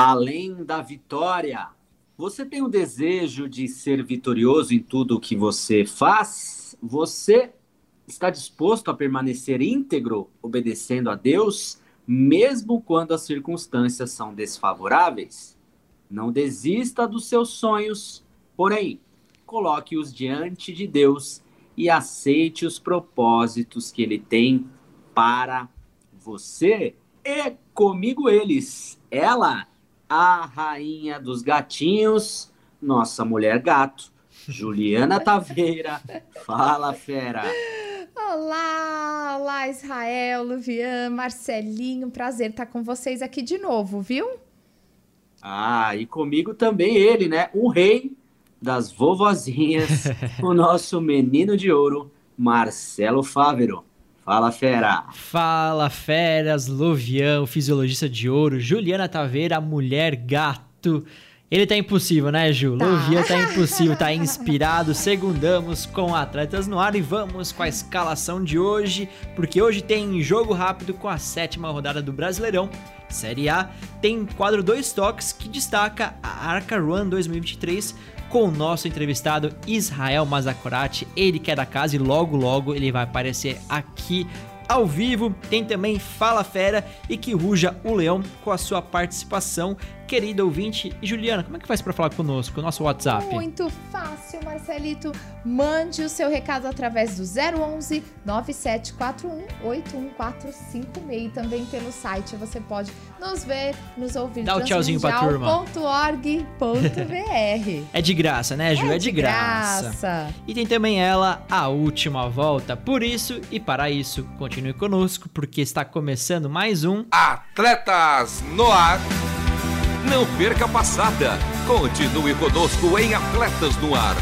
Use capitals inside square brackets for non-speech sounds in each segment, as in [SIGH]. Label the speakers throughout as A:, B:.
A: Além da vitória, você tem o desejo de ser vitorioso em tudo o que você faz? Você está disposto a permanecer íntegro, obedecendo a Deus, mesmo quando as circunstâncias são desfavoráveis? Não desista dos seus sonhos, porém, coloque-os diante de Deus e aceite os propósitos que Ele tem para você. E comigo eles, ela a rainha dos gatinhos, nossa mulher gato, Juliana [LAUGHS] Taveira. Fala, fera.
B: Olá, olá Israel, Luvian, Marcelinho, prazer estar com vocês aqui de novo, viu?
A: Ah, e comigo também ele, né? O rei das vovozinhas, [LAUGHS] o nosso menino de ouro, Marcelo Fávero. Fala, fera!
C: Fala, feras! Luvian, o fisiologista de ouro, Juliana Taveira, mulher gato. Ele tá impossível, né, Ju? Tá. Luvian tá impossível, tá [LAUGHS] inspirado. Segundamos com Atletas no Ar e vamos com a escalação de hoje, porque hoje tem jogo rápido com a sétima rodada do Brasileirão. Série A tem quadro dois toques que destaca a Arca Run 2023 com o nosso entrevistado Israel Mazakorati, ele que é da casa e logo logo ele vai aparecer aqui ao vivo. Tem também Fala Fera e que ruja o leão com a sua participação querido ouvinte. E Juliana, como é que faz para falar conosco? O nosso WhatsApp?
B: Muito fácil, Marcelito. Mande o seu recado através do 011 9741 81456. E também pelo site você pode nos ver, nos ouvir.
C: Dá o um tchauzinho pra turma. [LAUGHS] é de graça, né, Ju? É, é de, de graça. graça. E tem também ela, a última volta. Por isso e para isso, continue conosco, porque está começando mais um
D: Atletas no Ar. Não perca a passada. Continue conosco em Atletas no Ar.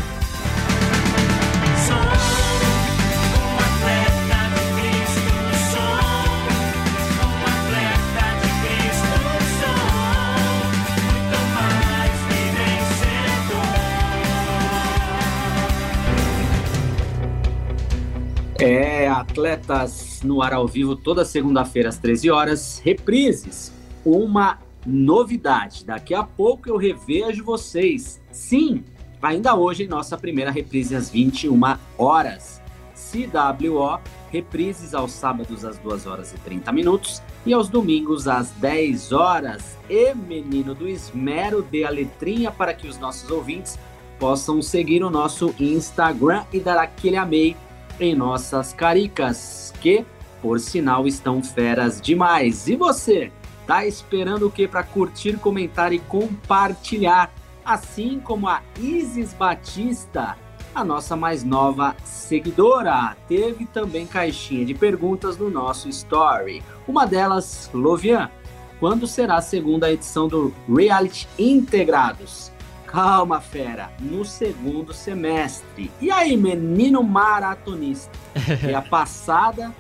A: É, atletas no ar ao vivo toda segunda-feira às 13 horas, reprises, uma novidade. Daqui a pouco eu revejo vocês. Sim, ainda hoje em nossa primeira reprise às 21 horas. CWO, reprises aos sábados às 2 horas e 30 minutos e aos domingos às 10 horas. E menino do esmero, dê a letrinha para que os nossos ouvintes possam seguir o nosso Instagram e dar aquele amei em nossas caricas, que, por sinal, estão feras demais. E você? Tá esperando o que para curtir, comentar e compartilhar? Assim como a Isis Batista, a nossa mais nova seguidora. Teve também caixinha de perguntas no nosso story. Uma delas, Lovian, quando será a segunda edição do Reality Integrados? Calma, fera, no segundo semestre. E aí, menino maratonista? [LAUGHS] É a passada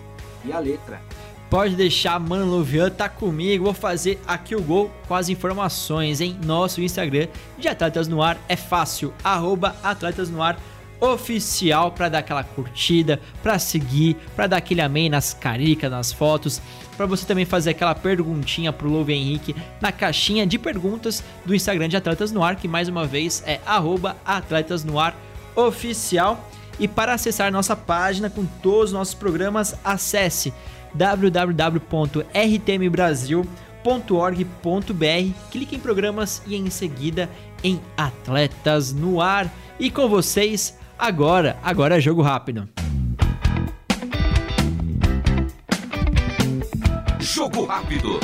A: e a letra.
C: Pode deixar, mano, Luvian tá comigo. Vou fazer aqui o gol com as informações em nosso Instagram de Atletas no Ar. É fácil, arroba Atletas no Ar oficial para dar aquela curtida, para seguir, para dar aquele amém nas caricas, nas fotos, para você também fazer aquela perguntinha pro Louve Henrique na caixinha de perguntas do Instagram de Atletas no Ar, que mais uma vez é arroba Atletas no Ar oficial. E para acessar nossa página com todos os nossos programas, acesse www.rtmbrasil.org.br, clique em programas e em seguida em Atletas no Ar. E com vocês, agora, agora é jogo rápido.
D: Jogo rápido.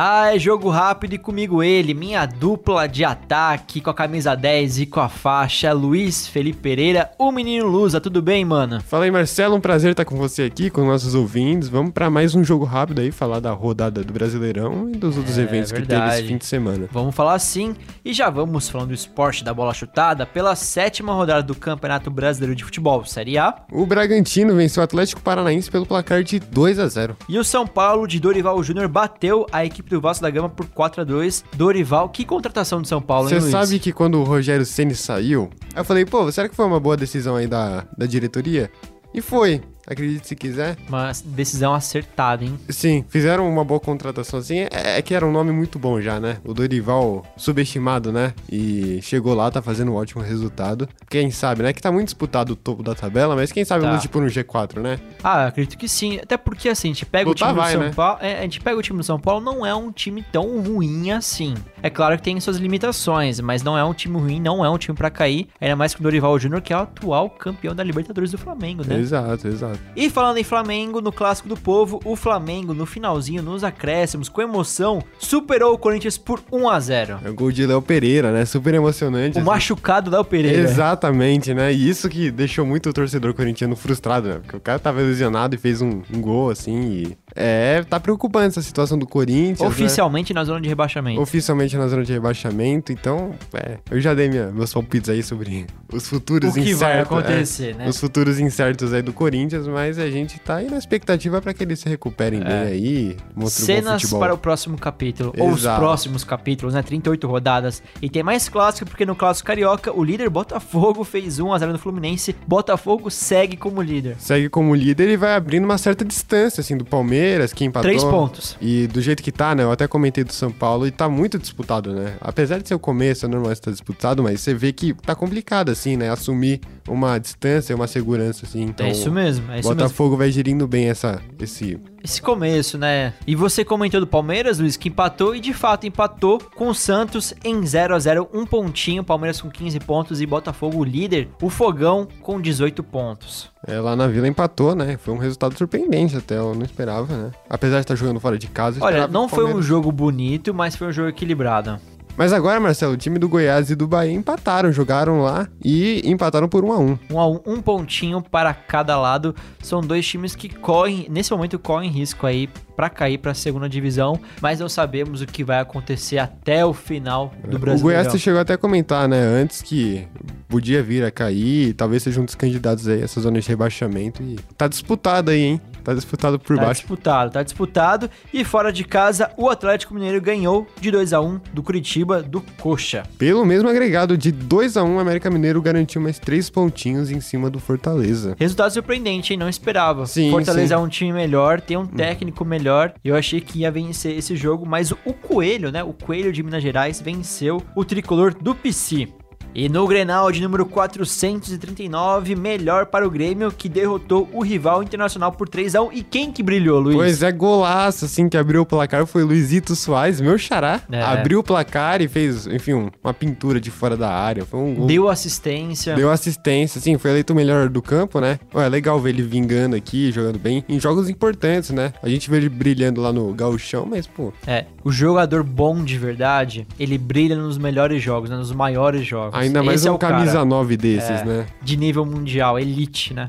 C: Ah, é jogo rápido e comigo ele, minha dupla de ataque com a camisa 10 e com a faixa, Luiz Felipe Pereira, o menino Lusa, tudo bem, mano?
E: Fala aí, Marcelo, um prazer estar com você aqui, com nossos ouvintes. Vamos para mais um jogo rápido aí, falar da rodada do Brasileirão e dos outros
C: É,
E: eventos que
C: verdade.
E: teve esse fim de semana.
C: Vamos falar sim e já vamos falando do esporte da bola chutada pela sétima rodada do Campeonato Brasileiro de Futebol, Série A.
E: O Bragantino venceu o Atlético Paranaense pelo placar de 2 a 0.
C: E o São Paulo de Dorival Júnior bateu a equipe do Vasco da Gama por 4 a 2 Dorival, que contratação de São Paulo,
E: Você sabe que quando o Rogério Ceni saiu, eu falei, pô, será que foi uma boa decisão aí da, da diretoria? E foi, acredite se quiser.
C: Uma decisão acertada, hein?
E: Sim, fizeram uma boa contratação assim. É, é que era um nome muito bom já, né? O Dorival subestimado, né? E chegou lá, tá fazendo um ótimo resultado. Quem sabe, né? Que tá muito disputado o topo da tabela, mas quem sabe
C: Tá.
E: um tipo no G4, né?
C: Ah, acredito que sim. Até porque, assim, a gente pega
E: Lutar
C: o time
E: vai,
C: do São
E: né?
C: Paulo. é, a gente pega o time do São Paulo, não é um time tão ruim assim. É claro que tem suas limitações, mas não é um time ruim, não é um time pra cair. Ainda mais com o Dorival Júnior, que é o atual campeão da Libertadores do Flamengo, né?
E: Exato, exato.
C: E falando em Flamengo, no Clássico do Povo, o Flamengo, no finalzinho, nos acréscimos, com emoção, superou o Corinthians por 1 a 0
E: É o gol de Léo Pereira, né? Super emocionante.
C: O
E: assim.
C: machucado Léo Pereira.
E: Exatamente, né? E isso que deixou muito o torcedor corintiano frustrado, né? Porque o cara tava lesionado e fez um, um gol, assim, e... É, tá preocupante essa situação do Corinthians, né?
C: Oficialmente na zona de rebaixamento.
E: Oficialmente na zona de rebaixamento, então, é, eu já dei minha, meus palpites aí sobre os futuros
C: O que
E: incertos.
C: vai
E: é,
C: acontecer, né?
E: Os futuros incertos aí do Corinthians, mas a gente tá aí na expectativa pra que eles se recuperem bem aí,
C: Cenas para o próximo capítulo, ou os
E: Exato.
C: próximos capítulos, né? 38 rodadas. E tem mais clássico, porque no clássico carioca, o líder Botafogo fez 1x0 no Fluminense. Botafogo segue como líder.
E: Segue como líder e vai abrindo uma certa distância, assim, do Palmeiras, que empatou.
C: Três pontos.
E: E do jeito que tá, né? Eu até comentei do São Paulo e tá muito disputado, né? Apesar de ser o começo, é normal estar disputado, mas você vê que tá complicado, assim, né? Assumir uma distância, uma segurança, assim. Então,
C: é isso mesmo, é mesmo.
E: Botafogo vai gerindo bem essa, esse.
C: Esse começo, né? E você comentou do Palmeiras, Luiz, que empatou e de fato empatou com o Santos em 0 a 0 um pontinho, Palmeiras com 15 pontos e Botafogo líder, o Fogão com 18 pontos.
E: É, lá na Vila empatou, né? Foi um resultado surpreendente até, eu não esperava, né? Apesar de estar jogando fora de casa.
C: Olha, não foi um jogo bonito, mas foi um jogo equilibrado.
E: Mas agora, Marcelo, o time do Goiás e do Bahia empataram, jogaram lá e empataram por 1 a 1
C: Um a um, um pontinho para cada lado. São dois times que correm, nesse momento, correm risco aí para cair para a segunda divisão, mas não sabemos o que vai acontecer até o final do
E: O
C: Brasil.
E: Goiás você chegou até a comentar, né, antes que podia vir a cair, talvez seja um dos candidatos aí a essa zona de rebaixamento e tá disputado aí, hein? Tá disputado por
C: Tá
E: baixo.
C: disputado, tá disputado. E fora de casa, o Atlético Mineiro ganhou de 2 a 1 do Curitiba, do Coxa.
E: Pelo mesmo agregado de 2 a 1 o América Mineiro garantiu mais três pontinhos em cima do Fortaleza.
C: Resultado surpreendente, hein? Não esperava.
E: Sim,
C: Fortaleza
E: sim.
C: é um time melhor, tem um técnico melhor. Eu achei que ia vencer esse jogo, mas o Coelho, né? O Coelho de Minas Gerais venceu o tricolor do PC. E no Grenal de número 439, melhor para o Grêmio, que derrotou o rival internacional por 3 a 1 E quem que brilhou, Luiz?
E: Pois é, golaço, assim, que abriu o placar foi Luizito Soares, meu xará.
C: É.
E: Abriu o placar e fez, enfim, um- uma pintura de fora da área. Foi um gol.
C: Deu assistência.
E: Deu assistência, assim, foi eleito o melhor do campo, né? Ué, é legal ver ele vingando aqui, jogando bem, em jogos importantes, né? A gente vê ele brilhando lá no gauchão, mas, pô,
C: É, o jogador bom de verdade, ele brilha nos melhores jogos, né? nos maiores jogos.
E: Ainda mais
C: Esse é
E: um
C: cara.
E: camisa 9 desses,
C: É.
E: né?
C: de nível mundial, elite, né?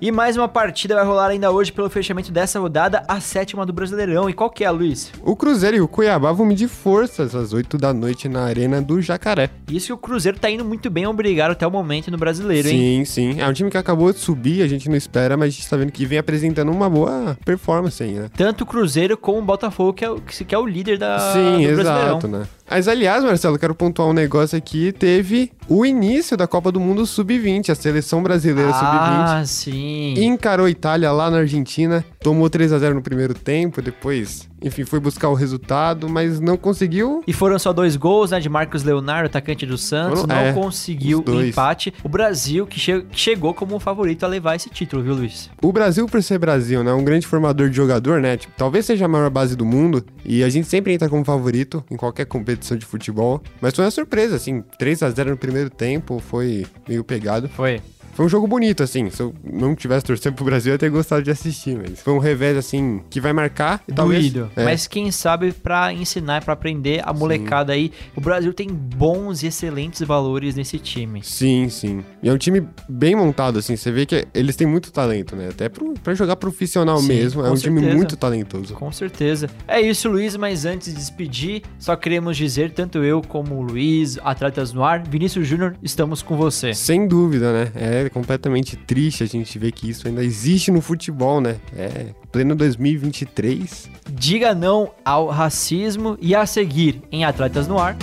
C: E mais uma partida vai rolar ainda hoje pelo fechamento dessa rodada, a sétima do Brasileirão. E qual que é, Luiz?
E: O Cruzeiro e o Cuiabá vão medir forças às 8 da noite na Arena do Jacaré.
C: Isso que o Cruzeiro tá indo muito bem, obrigado até o momento no Brasileiro, hein?
E: Sim, sim. É um time que acabou de subir, a gente não espera, mas a gente tá vendo que vem apresentando uma boa performance aí, né?
C: Tanto o Cruzeiro como o Botafogo, que é o, que é o líder da,
E: Sim,
C: do Brasileirão.
E: exato, né? Mas, aliás, Marcelo, quero pontuar um negócio aqui. Teve o início da Copa do Mundo Sub-20, a seleção brasileira Sub-20.
C: Ah, sim.
E: encarou a Itália lá na Argentina, tomou 3 a 0 no primeiro tempo, depois, enfim, foi buscar o resultado, mas não conseguiu.
C: E foram só dois gols, né? De Marcos Leonardo, atacante do Santos.
E: Foram-
C: não
E: é,
C: conseguiu o empate. O Brasil, que, che- chegou como favorito a levar esse título, viu, Luiz?
E: O Brasil, por ser Brasil, né, um grande formador de jogador, né, tipo, talvez seja a maior base do mundo, e a gente sempre entra como favorito em qualquer competição de futebol, mas foi uma surpresa, assim, 3 a 0 no primeiro tempo, foi meio pegado.
C: Foi.
E: Foi um jogo bonito, assim. Se eu não tivesse torcendo pro Brasil, eu ia ter gostado de assistir, mas foi um revés, assim, que vai marcar e talvez... É.
C: Mas quem sabe pra ensinar, pra aprender a molecada aí. O Brasil tem bons e excelentes valores nesse time.
E: Sim, sim. E é um time bem montado, assim. Você vê que eles têm muito talento, né? Até pro, pra jogar profissional
C: Sim,
E: mesmo. É um time
C: certeza.
E: muito talentoso.
C: Com certeza. É isso, Luiz, mas antes de despedir, só queremos dizer, tanto eu como o Luiz, Atletas no Ar, Vinícius Júnior, estamos com você.
E: Sem dúvida, né? É completamente triste a gente ver que isso ainda existe no futebol, né? É pleno 2023.
C: Diga não ao racismo e a seguir em Atletas no Ar.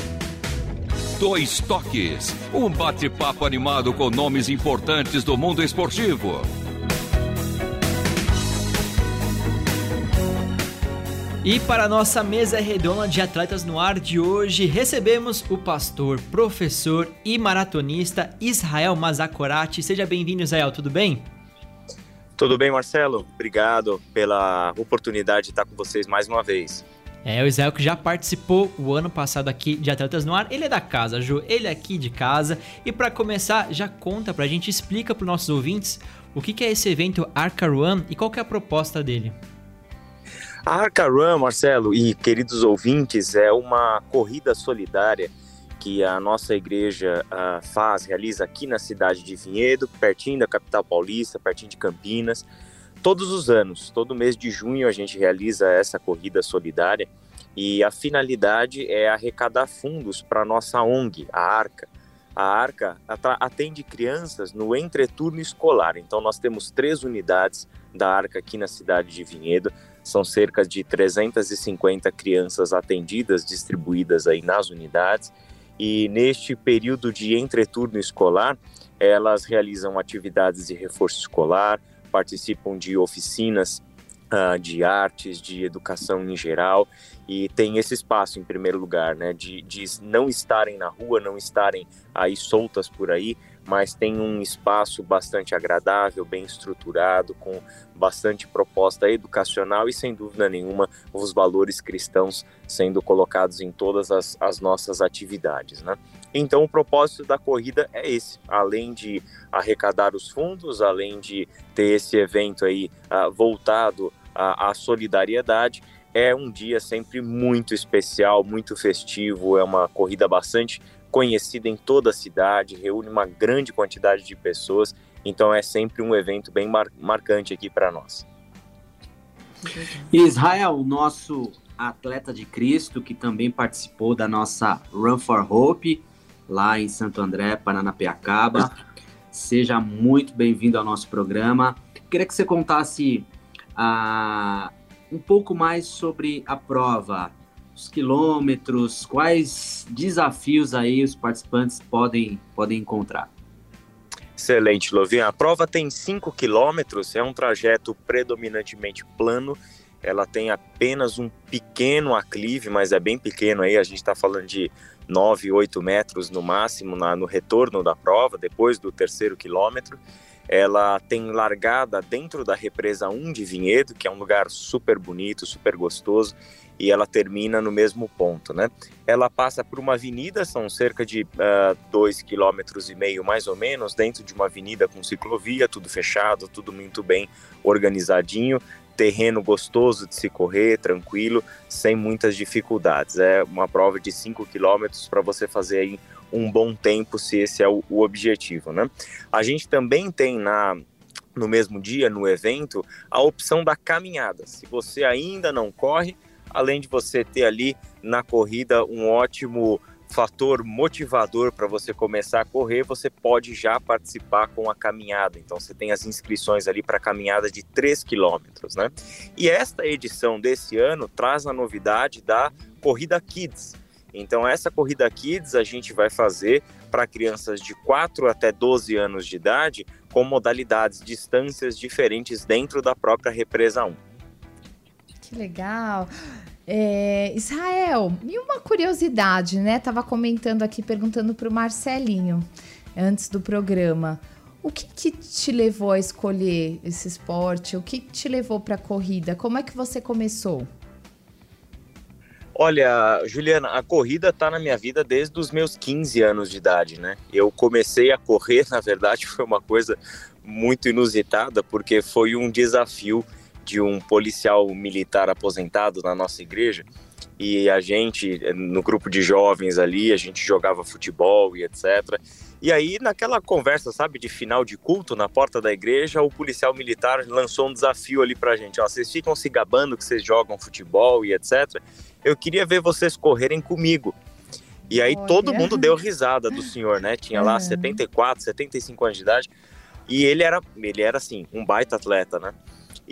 D: Dois Toques. Um bate-papo animado com nomes importantes do mundo esportivo.
C: E para a nossa mesa redonda de atletas no ar de hoje, recebemos o pastor, professor e maratonista Israel Mazakorati. Seja bem-vindo, Israel, tudo bem?
F: Tudo bem, Marcelo? Obrigado pela oportunidade de estar com vocês mais uma vez.
C: É, o Israel que já participou o ano passado aqui de Atletas no Ar, ele é da casa, Ju, ele é aqui de casa. E para começar, já conta pra gente, explica para nossos ouvintes o que que é esse evento Arca Run e qual que é a proposta dele.
F: A Arca Run, Marcelo e queridos ouvintes, é uma corrida solidária que a nossa igreja ah, faz, realiza aqui na cidade de Vinhedo, pertinho da capital paulista, pertinho de Campinas. Todos os anos, todo mês de junho, a gente realiza essa corrida solidária e a finalidade é arrecadar fundos para a nossa ONG, a Arca. A Arca atende crianças no entreturno escolar, então nós temos três unidades da Arca aqui na cidade de Vinhedo. São cerca de 350 crianças atendidas, distribuídas aí nas unidades. E neste período de entreturno escolar, elas realizam atividades de reforço escolar, participam de oficinas ah, de artes, de educação em geral, e tem esse espaço em primeiro lugar, né, de, de não estarem na rua, não estarem aí soltas por aí, mas tem um espaço bastante agradável, bem estruturado, com bastante proposta educacional e, sem dúvida nenhuma, os valores cristãos sendo colocados em todas as, as nossas atividades, né? Então, o propósito da corrida é esse, além de arrecadar os fundos, além de ter esse evento aí ah, voltado à, à solidariedade, é um dia sempre muito especial, muito festivo, é uma corrida bastante conhecida em toda a cidade, reúne uma grande quantidade de pessoas, então é sempre um evento bem mar marcante aqui para nós.
A: Israel, o nosso atleta de Cristo, que também participou da nossa Run for Hope, lá em Santo André, Paranapiacaba. Seja muito bem-vindo ao nosso programa. Queria que você contasse ah, um pouco mais sobre a prova, os quilômetros, quais desafios aí os participantes podem, podem encontrar.
F: Excelente, Lovinha. A prova tem 5 quilômetros, é um trajeto predominantemente plano. Ela tem apenas um pequeno aclive, mas é bem pequeno aí. A gente está falando de 9, 8 metros no máximo na, no retorno da prova, depois do terceiro quilômetro. Ela tem largada dentro da represa 1 de Vinhedo, que é um lugar super bonito, super gostoso, e ela termina no mesmo ponto, né? Ela passa por uma avenida, são cerca de 2,5 km e meio mais ou menos, dentro de uma avenida com ciclovia, tudo fechado, tudo muito bem organizadinho, terreno gostoso de se correr, tranquilo, sem muitas dificuldades. É uma prova de 5 km para você fazer aí um bom tempo, se esse é o, o objetivo, né? A gente também tem na no mesmo dia, no evento, a opção da caminhada. Se você ainda não corre, além de você ter ali na corrida um ótimo fator motivador para você começar a correr, você pode já participar com a caminhada. Então você tem as inscrições ali para a caminhada de 3 quilômetros, né? E esta edição desse ano traz a novidade da Corrida Kids. Então essa Corrida Kids a gente vai fazer para crianças de 4 até 12 anos de idade com modalidades, distâncias diferentes dentro da própria represa 1.
B: Que legal. É, Israel, e uma curiosidade, né? Tava comentando aqui, perguntando para o Marcelinho antes do programa. O que, que te levou a escolher esse esporte? O que te levou para a corrida? Como é que você começou?
F: Olha, Juliana, a corrida está na minha vida desde os meus 15 anos de idade, né? Eu comecei a correr, [LAUGHS] na verdade, foi uma coisa muito inusitada, porque foi um desafio de um policial militar aposentado na nossa igreja. E a gente, no grupo de jovens ali, a gente jogava futebol e etc. E aí, naquela conversa, sabe, de final de culto na porta da igreja, o policial militar lançou um desafio ali pra gente: ó, vocês ficam se gabando que vocês jogam futebol e etc. Eu queria ver vocês correrem comigo. E aí Olha. todo mundo deu risada do senhor, né? Tinha lá 74, 75 anos de idade. E ele era, ele era assim, um baita atleta, né?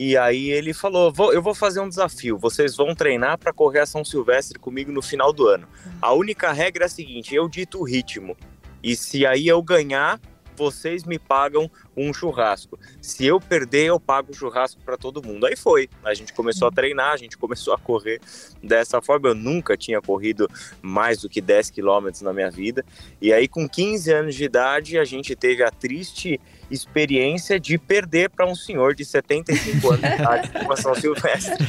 F: E aí ele falou: vou, eu vou fazer um desafio. Vocês vão treinar para correr a São Silvestre comigo no final do ano. A única regra é a seguinte: eu dito o ritmo. E se aí eu ganhar, vocês me pagam um churrasco. Se eu perder, eu pago o churrasco para todo mundo. Aí foi. A gente começou a treinar, a gente começou a correr dessa forma. Eu nunca tinha corrido mais do que 10 quilômetros na minha vida. E aí, com 15 anos de idade, a gente teve a triste experiência de perder para um senhor de 75 anos de idade uma São Silvestre.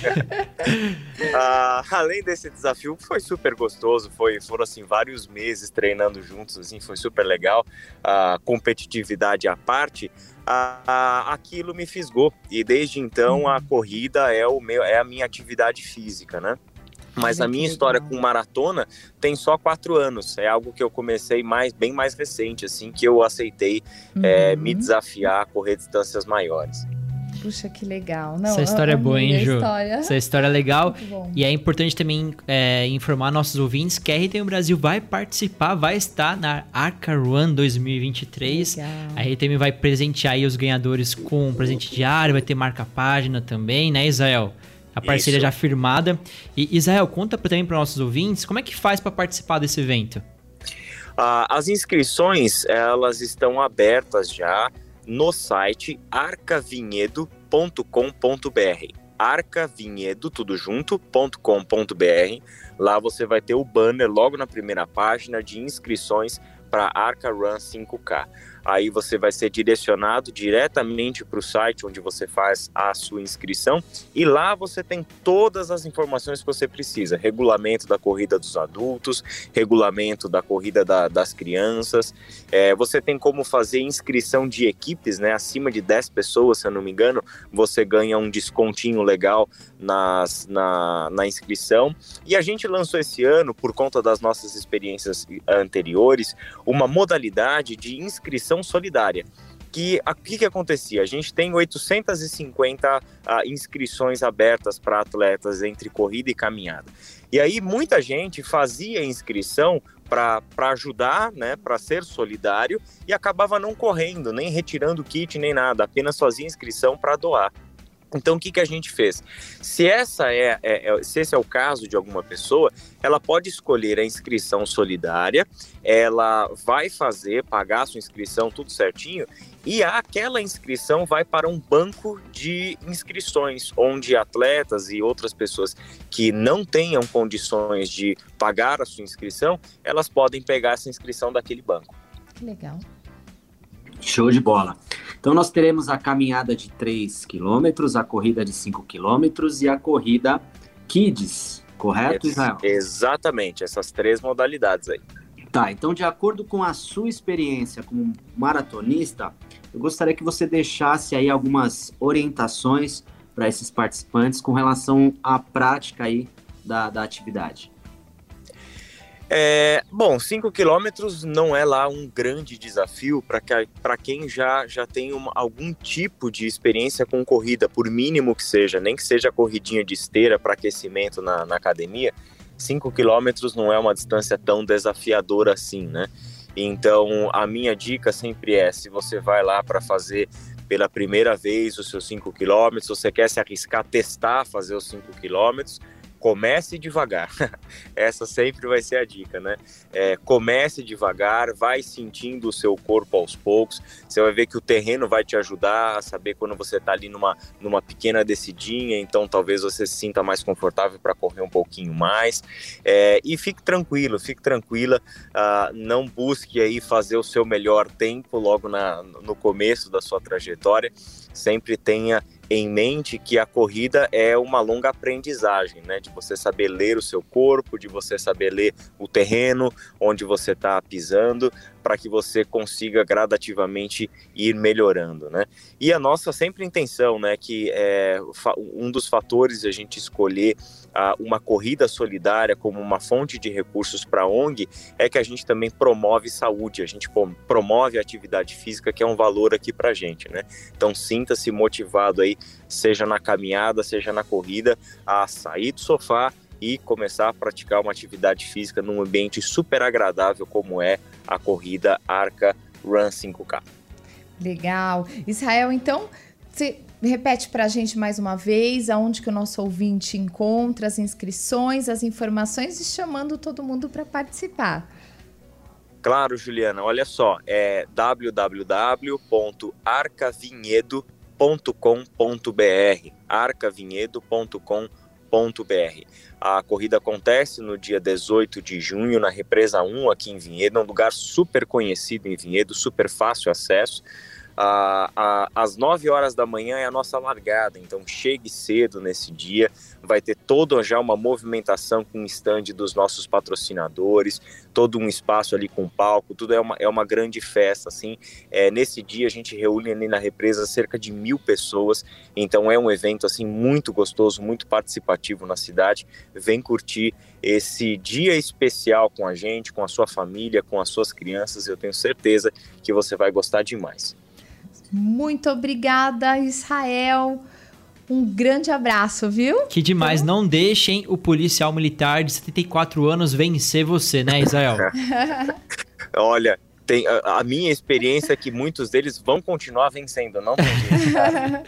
F: [LAUGHS] ah, além desse desafio, foi super gostoso, foi, foram assim vários meses treinando juntos, assim, foi super legal. A competitividade à parte, aquilo me fisgou e desde então a corrida é o meu, é a minha atividade física, né? Mas a minha história com maratona tem só quatro anos. É algo que eu comecei mais, bem mais recente, assim, que eu aceitei uhum. é, me desafiar a correr distâncias maiores.
B: Puxa, que legal. Não,
C: Essa história é boa, hein, Ju? História. Essa história é legal. E é importante também é, informar nossos ouvintes que a RTM Brasil vai participar, vai estar na Arca Run 2023. Legal. A RTM vai presentear aí os ganhadores com um presente diário, vai ter marca-página também, né, Israel? A parceria Isso. já firmada. E Israel, conta também para nossos ouvintes como é que faz para participar desse evento.
F: Ah, as inscrições elas estão abertas já no site arcavinhedo.com.br. Arcavinhedo, tudo junto.com.br. Lá você vai ter o banner logo na primeira página de inscrições para Arca Run 5K. Aí você vai ser direcionado diretamente para o site onde você faz a sua inscrição e lá você tem todas as informações que você precisa: regulamento da corrida dos adultos, regulamento da corrida da, das crianças. É, você tem como fazer inscrição de equipes, né? Acima de 10 pessoas, se eu não me engano, você ganha um descontinho legal nas, na, na inscrição. E a gente lançou esse ano, por conta das nossas experiências anteriores, uma modalidade de inscrição solidária. Que o que, que acontecia? A gente tem 850 uh, ah, inscrições abertas para atletas entre corrida e caminhada. E aí muita gente fazia inscrição para ajudar, né, para ser solidário e acabava não correndo, nem retirando kit, nem nada, apenas fazia inscrição para doar. Então, o que, que a gente fez? Se, essa é, é, é, se esse é o caso de alguma pessoa, ela pode escolher a inscrição solidária, ela vai fazer, pagar a sua inscrição, tudo certinho, e aquela inscrição vai para um banco de inscrições, onde atletas e outras pessoas que não tenham condições de pagar a sua inscrição, elas podem pegar essa inscrição daquele banco.
B: Que legal.
A: Show de bola. Então nós teremos a caminhada de 3 quilômetros, a corrida de 5 quilômetros e a corrida Kids, correto, Israel?
F: Exatamente, essas três modalidades aí.
A: Tá, então de acordo com a sua experiência como maratonista, eu gostaria que você deixasse aí algumas orientações para esses participantes com relação à prática aí da, da atividade.
F: É, bom, 5 quilômetros não é lá um grande desafio para quem já, já tem uma, algum tipo de experiência com corrida, por mínimo que seja, nem que seja corridinha de esteira para aquecimento na, na academia. 5 quilômetros não é uma distância tão desafiadora assim, né? Então, a minha dica sempre é: se você vai lá para fazer pela primeira vez os seus 5 quilômetros, você quer se arriscar, testar fazer os 5 quilômetros comece devagar. [LAUGHS] Essa sempre vai ser a dica, né? É, comece devagar, vai sentindo o seu corpo aos poucos. Você vai ver que o terreno vai te ajudar a saber quando você está ali numa, numa pequena descidinha, então talvez você se sinta mais confortável para correr um pouquinho mais. É, e fique tranquilo, fique tranquila. Uh, não busque aí fazer o seu melhor tempo logo na, no começo da sua trajetória. Sempre tenha em mente que a corrida é uma longa aprendizagem, né? De você saber ler o seu corpo, de você saber ler o terreno onde você está pisando, para que você consiga gradativamente ir melhorando, né? E a nossa sempre intenção, né, que é um dos fatores a gente escolher uma corrida solidária como uma fonte de recursos para a ONG é que a gente também promove saúde, a gente promove a atividade física, que é um valor aqui para a gente, né? Então sinta-se motivado aí, seja na caminhada, seja na corrida, a sair do sofá e começar a praticar uma atividade física num ambiente super agradável como é a corrida Arca Run 5K.
B: Legal. Israel, então, você repete para a gente mais uma vez aonde que o nosso ouvinte encontra as inscrições, as informações e chamando todo mundo para participar.
F: Claro, Juliana. Olha só, é www.arcavinhedo.com.br arcavinhedo.com.br a corrida acontece no dia 18 de junho na Represa 1 aqui em Vinhedo, um lugar super conhecido em Vinhedo, super fácil acesso. Ah, às 9 horas da manhã é a nossa largada, então chegue cedo nesse dia vai ter toda já uma movimentação com o stand dos nossos patrocinadores, todo um espaço ali com palco, tudo é uma, é uma grande festa, assim. É, nesse dia a gente reúne ali na represa cerca de mil pessoas, então é um evento, assim, muito gostoso, muito participativo na cidade. Vem curtir esse dia especial com a gente, com a sua família, com as suas crianças, eu tenho certeza que você vai gostar demais.
B: Muito obrigada, Israel. Um grande abraço, viu?
C: Que demais. Não deixem o policial militar de 74 anos vencer você, né, Israel? [LAUGHS]
F: Olha, tem, a, a, minha experiência é que muitos deles vão continuar vencendo, não tem jeito, [LAUGHS] cara.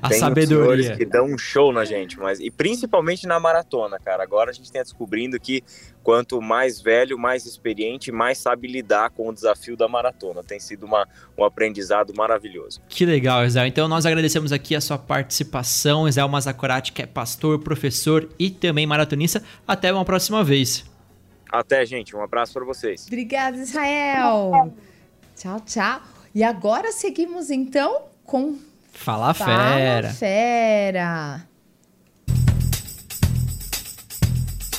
C: a tem sabedoria.
F: que dão um show na gente, mas e principalmente na maratona, cara. Agora a gente tem descobrindo que quanto mais velho, mais experiente, mais sabe lidar com o desafio da maratona. Tem sido uma, um aprendizado maravilhoso.
C: Que legal, Israel. Então nós agradecemos aqui a sua participação, Israel Mazakorati, que é pastor, professor e também maratonista. Até uma próxima vez.
F: Até, gente. Um abraço para vocês.
B: Obrigada, Israel. Tchau, tchau. E agora seguimos então com
C: Fala Fera.
B: Fala Fera.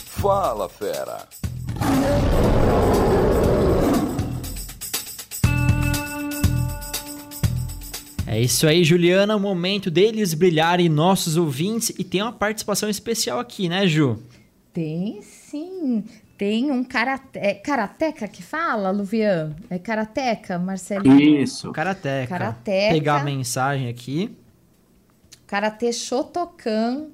D: Fala Fera.
C: É isso aí, Juliana. O momento deles brilharem nossos ouvintes e tem uma participação especial aqui, né, Ju?
B: Tem sim tem um karate, é karateca que fala, Luvian? É karateca, Marcelinho?
A: Isso.
C: Karateca. Karateca. Pegar a mensagem aqui.
B: Karate Shotokan.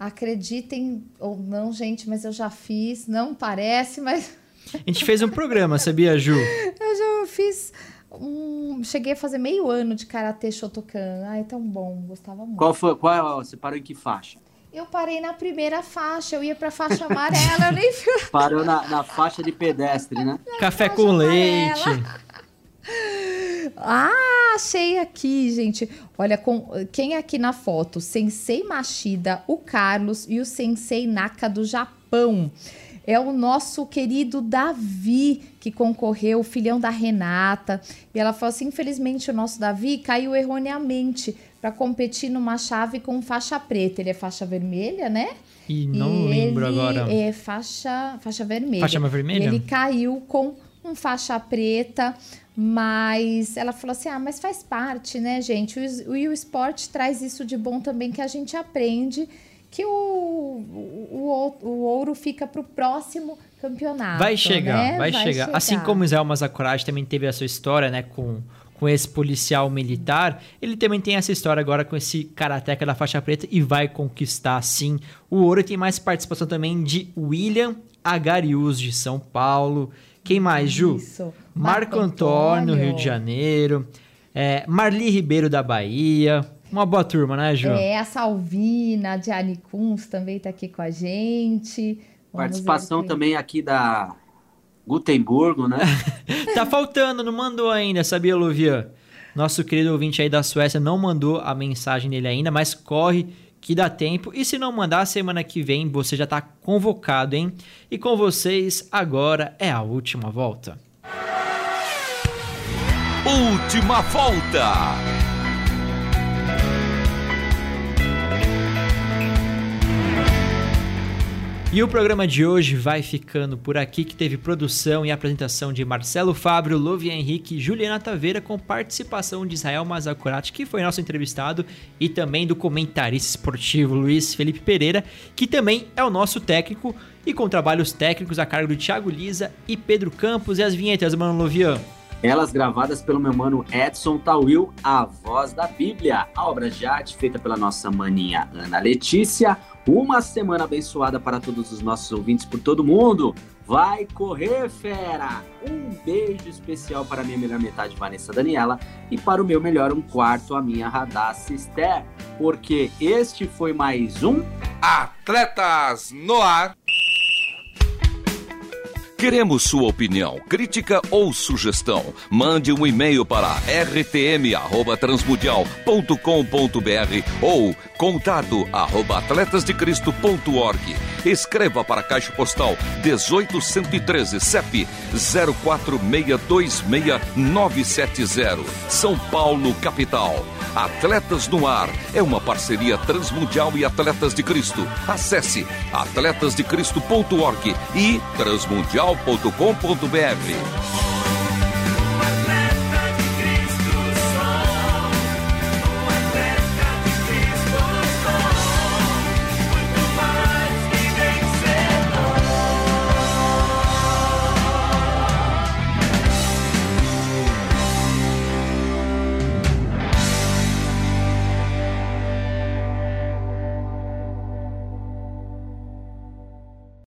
B: Acreditem ou não, gente, mas eu já fiz. Não parece, mas...
C: A gente fez um programa, sabia, Ju? [LAUGHS]
B: eu já fiz... Um, cheguei a fazer meio ano de Karate Shotokan. Ai, tão bom, gostava muito.
A: Qual foi? Qual, você parou em que faixa?
B: Eu parei na primeira faixa, eu ia pra faixa amarela, eu nem [LAUGHS] fui.
A: Parou na, na faixa de pedestre, né?
C: Na Café com amarela. leite. [LAUGHS]
B: Ah, achei aqui, gente. Olha, com, quem é aqui na foto? Sensei Machida, o Carlos e o Sensei Naka do Japão. É o nosso querido Davi que concorreu, o filhão da Renata. E ela falou assim: infelizmente o nosso Davi caiu erroneamente para competir numa chave com faixa preta. Ele é faixa vermelha, né?
C: E não e lembro agora.
B: É faixa, faixa vermelha.
C: Faixa vermelha?
B: E ele caiu com um faixa preta, mas ela falou assim: ah, mas faz parte, né, gente? O, o, o esporte traz isso de bom também que a gente aprende que o, o, o ouro fica para o próximo campeonato.
C: Vai chegar,
B: né?
C: vai, vai chegar. chegar. Assim como o Zé Mazakoraj também teve a sua história, né, com com esse policial militar, ele também tem essa história agora com esse karateca da faixa preta e vai conquistar sim o ouro. E tem mais participação também de William Agarius de São Paulo. Quem mais, Ju?
B: Isso.
C: Marco, Marco Antônio, Rio de Janeiro. É, Marli Ribeiro da Bahia. Uma boa turma, né, Ju?
B: É, a Salvina de Anicuns também está aqui com a gente.
A: Vamos Participação também aqui da Gutenbergo, né? [LAUGHS]
C: tá faltando, não mandou ainda, sabia, Luvian? Nosso querido ouvinte aí da Suécia não mandou a mensagem dele ainda, mas corre que dá tempo. E se não mandar, semana que vem você já tá convocado, hein? E com vocês, agora é a última volta.
D: Última volta!
C: E o programa de hoje vai ficando por aqui, que teve produção e apresentação de Marcelo Fábio, Lovia Henrique Juliana Taveira, com participação de Israel Mazakurati, que foi nosso entrevistado, e também do comentarista esportivo Luiz Felipe Pereira, que também é o nosso técnico, e com trabalhos técnicos a cargo do Thiago Lisa e Pedro Campos e as vinhetas, mano Lovian.
A: Elas gravadas pelo meu mano Edson Tawil, a voz da Bíblia. A obra de arte feita pela nossa maninha Ana Letícia. Uma semana abençoada para todos os nossos ouvintes por todo mundo. Vai correr, fera! Um beijo especial para minha melhor metade, Vanessa Daniela, e para o meu melhor um quarto, a minha Radassa Esther, porque este foi mais um
D: Atletas no Ar. Queremos sua opinião, crítica ou sugestão. Mande um e-mail para rtm@transmundial.com.br ou contato arroba atletasdecristo.org. Escreva para a Caixa Postal 18113 CEP 04626970, São Paulo, capital. Atletas no Ar é uma parceria Transmundial e Atletas de Cristo. Acesse atletasdecristo.org e transmundial.com.br.